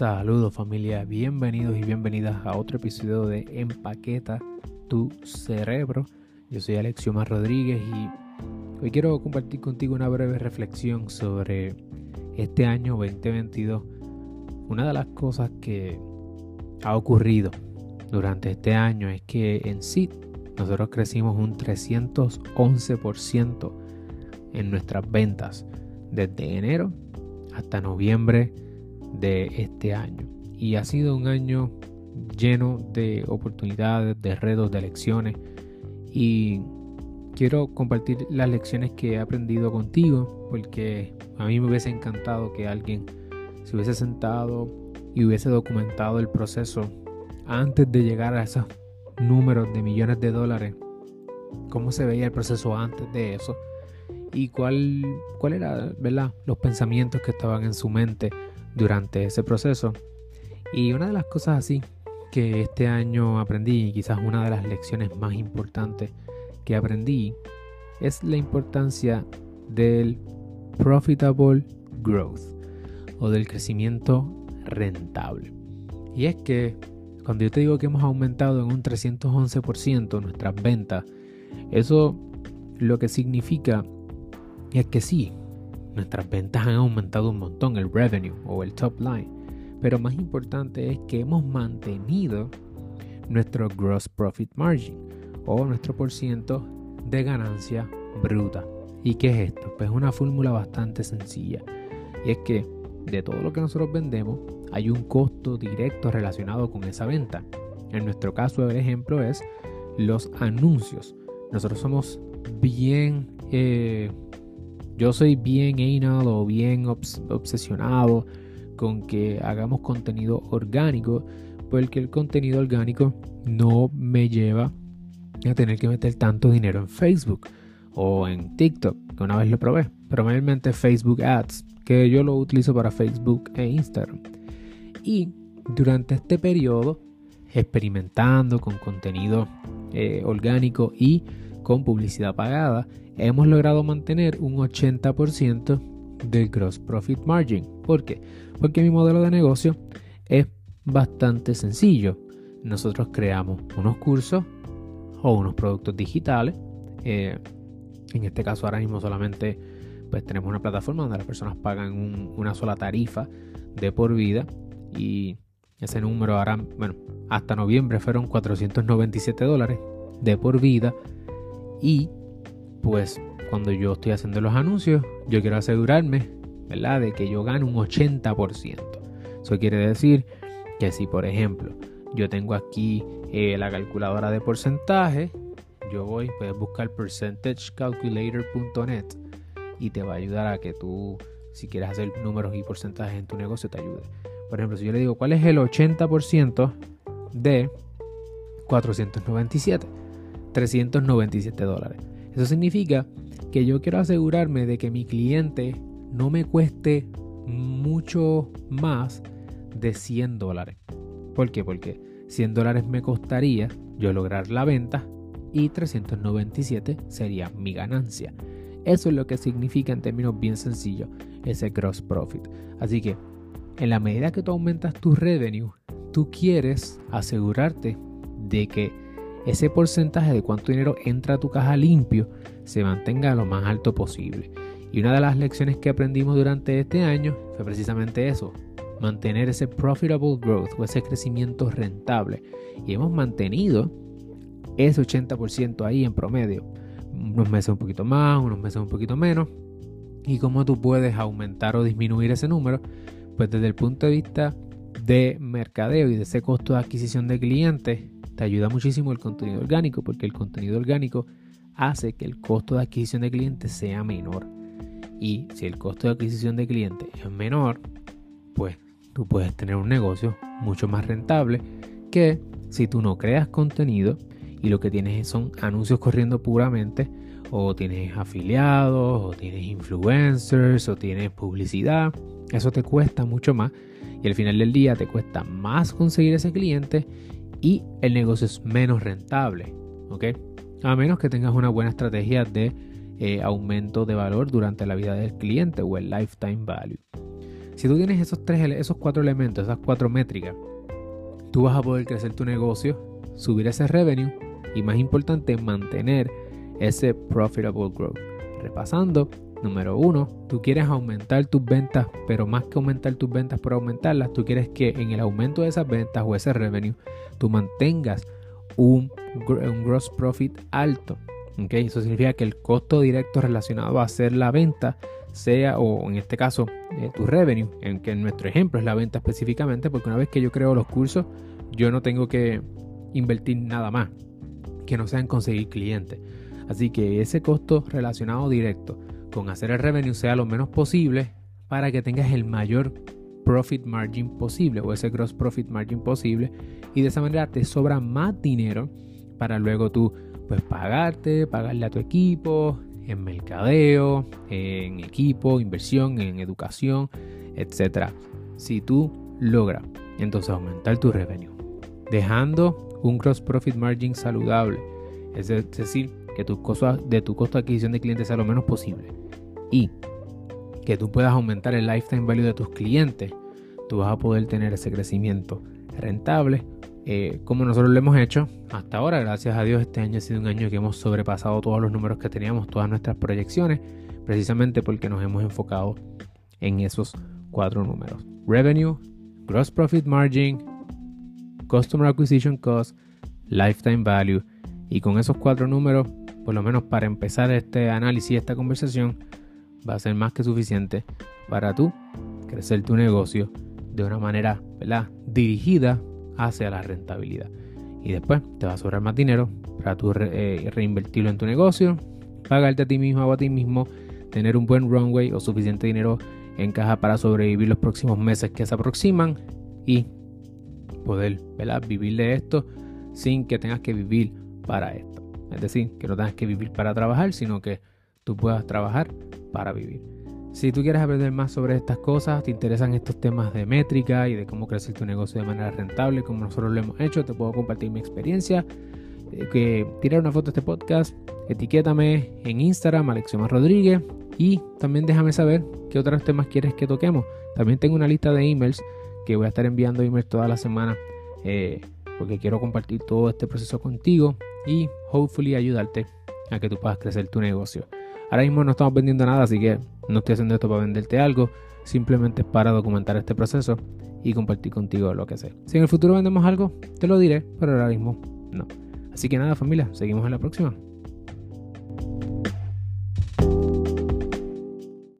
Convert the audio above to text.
Saludos familia, bienvenidos y bienvenidas a otro episodio de Empaqueta tu cerebro. Yo soy Alexioma Rodríguez y hoy quiero compartir contigo una breve reflexión sobre este año 2022. Una de las cosas que ha ocurrido durante este año es que en sí nosotros crecimos un 311% en nuestras ventas desde enero hasta noviembre de este año. Y ha sido un año lleno de oportunidades, de retos, de lecciones. Y quiero compartir las lecciones que he aprendido contigo, porque a mí me hubiese encantado que alguien se hubiese sentado y hubiese documentado el proceso antes de llegar a esos números de millones de dólares. Cómo se veía el proceso antes de eso y cuál, cuál era, ¿verdad? Los pensamientos que estaban en su mente durante ese proceso. Y una de las cosas así que este año aprendí, y quizás una de las lecciones más importantes que aprendí, es la importancia del profitable growth o del crecimiento rentable. Y es que cuando yo te digo que hemos aumentado en un 311% nuestras ventas, eso lo que significa es que sí, nuestras ventas han aumentado un montón, el revenue o el top line. Pero más importante es que hemos mantenido nuestro gross profit margin o nuestro por ciento de ganancia bruta. ¿Y qué es esto? Pues es una fórmula bastante sencilla. Y es que de todo lo que nosotros vendemos hay un costo directo relacionado con esa venta. En nuestro caso, el ejemplo es los anuncios. Nosotros somos bien eh, yo soy bien anal o bien obsesionado con que hagamos contenido orgánico, porque el contenido orgánico no me lleva a tener que meter tanto dinero en Facebook o en TikTok, que una vez lo probé, pero Facebook Ads, que yo lo utilizo para Facebook e Instagram. Y durante este periodo, experimentando con contenido eh, orgánico y con publicidad pagada, hemos logrado mantener un 80% del gross profit margin. ¿Por qué? Porque mi modelo de negocio es bastante sencillo. Nosotros creamos unos cursos o unos productos digitales. Eh, en este caso ahora mismo solamente pues tenemos una plataforma donde las personas pagan una sola tarifa de por vida y ese número ahora, bueno, hasta noviembre fueron 497 dólares de por vida y pues cuando yo estoy haciendo los anuncios, yo quiero asegurarme, ¿verdad?, de que yo gane un 80%. Eso quiere decir que si, por ejemplo, yo tengo aquí eh, la calculadora de porcentaje, yo voy, puedes buscar percentagecalculator.net y te va a ayudar a que tú, si quieres hacer números y porcentajes en tu negocio, te ayude. Por ejemplo, si yo le digo, ¿cuál es el 80% de 497? 397 dólares. Eso significa que yo quiero asegurarme de que mi cliente no me cueste mucho más de 100 dólares. ¿Por qué? Porque 100 dólares me costaría yo lograr la venta y 397 sería mi ganancia. Eso es lo que significa en términos bien sencillos ese gross profit. Así que en la medida que tú aumentas tu revenue, tú quieres asegurarte de que ese porcentaje de cuánto dinero entra a tu caja limpio se mantenga lo más alto posible. Y una de las lecciones que aprendimos durante este año fue precisamente eso, mantener ese profitable growth o ese crecimiento rentable. Y hemos mantenido ese 80% ahí en promedio. Unos meses un poquito más, unos meses un poquito menos. ¿Y cómo tú puedes aumentar o disminuir ese número? Pues desde el punto de vista de mercadeo y de ese costo de adquisición de clientes, te ayuda muchísimo el contenido orgánico porque el contenido orgánico hace que el costo de adquisición de clientes sea menor. Y si el costo de adquisición de clientes es menor, pues tú puedes tener un negocio mucho más rentable que si tú no creas contenido y lo que tienes son anuncios corriendo puramente o tienes afiliados o tienes influencers o tienes publicidad. Eso te cuesta mucho más y al final del día te cuesta más conseguir ese cliente y el negocio es menos rentable. ¿ok? A menos que tengas una buena estrategia de eh, aumento de valor durante la vida del cliente o el lifetime value. Si tú tienes esos, tres, esos cuatro elementos, esas cuatro métricas, tú vas a poder crecer tu negocio, subir ese revenue y más importante, mantener ese profitable growth. Repasando, número uno, tú quieres aumentar tus ventas, pero más que aumentar tus ventas por aumentarlas, tú quieres que en el aumento de esas ventas o ese revenue, tú mantengas un, un gross profit alto. ¿okay? Eso significa que el costo directo relacionado a hacer la venta sea, o en este caso, eh, tu revenue, en que en nuestro ejemplo es la venta específicamente, porque una vez que yo creo los cursos, yo no tengo que invertir nada más que no sean conseguir clientes. Así que ese costo relacionado directo con hacer el revenue sea lo menos posible para que tengas el mayor profit margin posible o ese gross profit margin posible. Y de esa manera te sobra más dinero para luego tú pues pagarte, pagarle a tu equipo, en mercadeo, en equipo, inversión, en educación, etc. Si tú logras entonces aumentar tu revenue, dejando un gross profit margin saludable, es decir, que tu costo, de tu costo de adquisición de clientes sea lo menos posible y que tú puedas aumentar el lifetime value de tus clientes, tú vas a poder tener ese crecimiento rentable eh, como nosotros lo hemos hecho hasta ahora. Gracias a Dios este año ha sido un año que hemos sobrepasado todos los números que teníamos, todas nuestras proyecciones, precisamente porque nos hemos enfocado en esos cuatro números. Revenue, Gross Profit Margin, Customer Acquisition Cost, Lifetime Value. Y con esos cuatro números, por lo menos para empezar este análisis, esta conversación, va a ser más que suficiente para tú crecer tu negocio de una manera dirigida hacia la rentabilidad. Y después te va a sobrar más dinero para tú eh, reinvertirlo en tu negocio, pagarte a ti mismo o a ti mismo, tener un buen runway o suficiente dinero en caja para sobrevivir los próximos meses que se aproximan y poder vivir de esto sin que tengas que vivir para esto. Es decir, que no tengas que vivir para trabajar, sino que puedas trabajar para vivir. Si tú quieres aprender más sobre estas cosas, te interesan estos temas de métrica y de cómo crecer tu negocio de manera rentable, como nosotros lo hemos hecho, te puedo compartir mi experiencia. Eh, que tirar una foto de este podcast, etiquétame en Instagram, Alexioma Rodríguez, y también déjame saber qué otros temas quieres que toquemos. También tengo una lista de emails que voy a estar enviando emails toda la semana eh, porque quiero compartir todo este proceso contigo y hopefully ayudarte a que tú puedas crecer tu negocio. Ahora mismo no estamos vendiendo nada, así que no estoy haciendo esto para venderte algo, simplemente para documentar este proceso y compartir contigo lo que sé. Si en el futuro vendemos algo, te lo diré, pero ahora mismo no. Así que nada familia, seguimos en la próxima.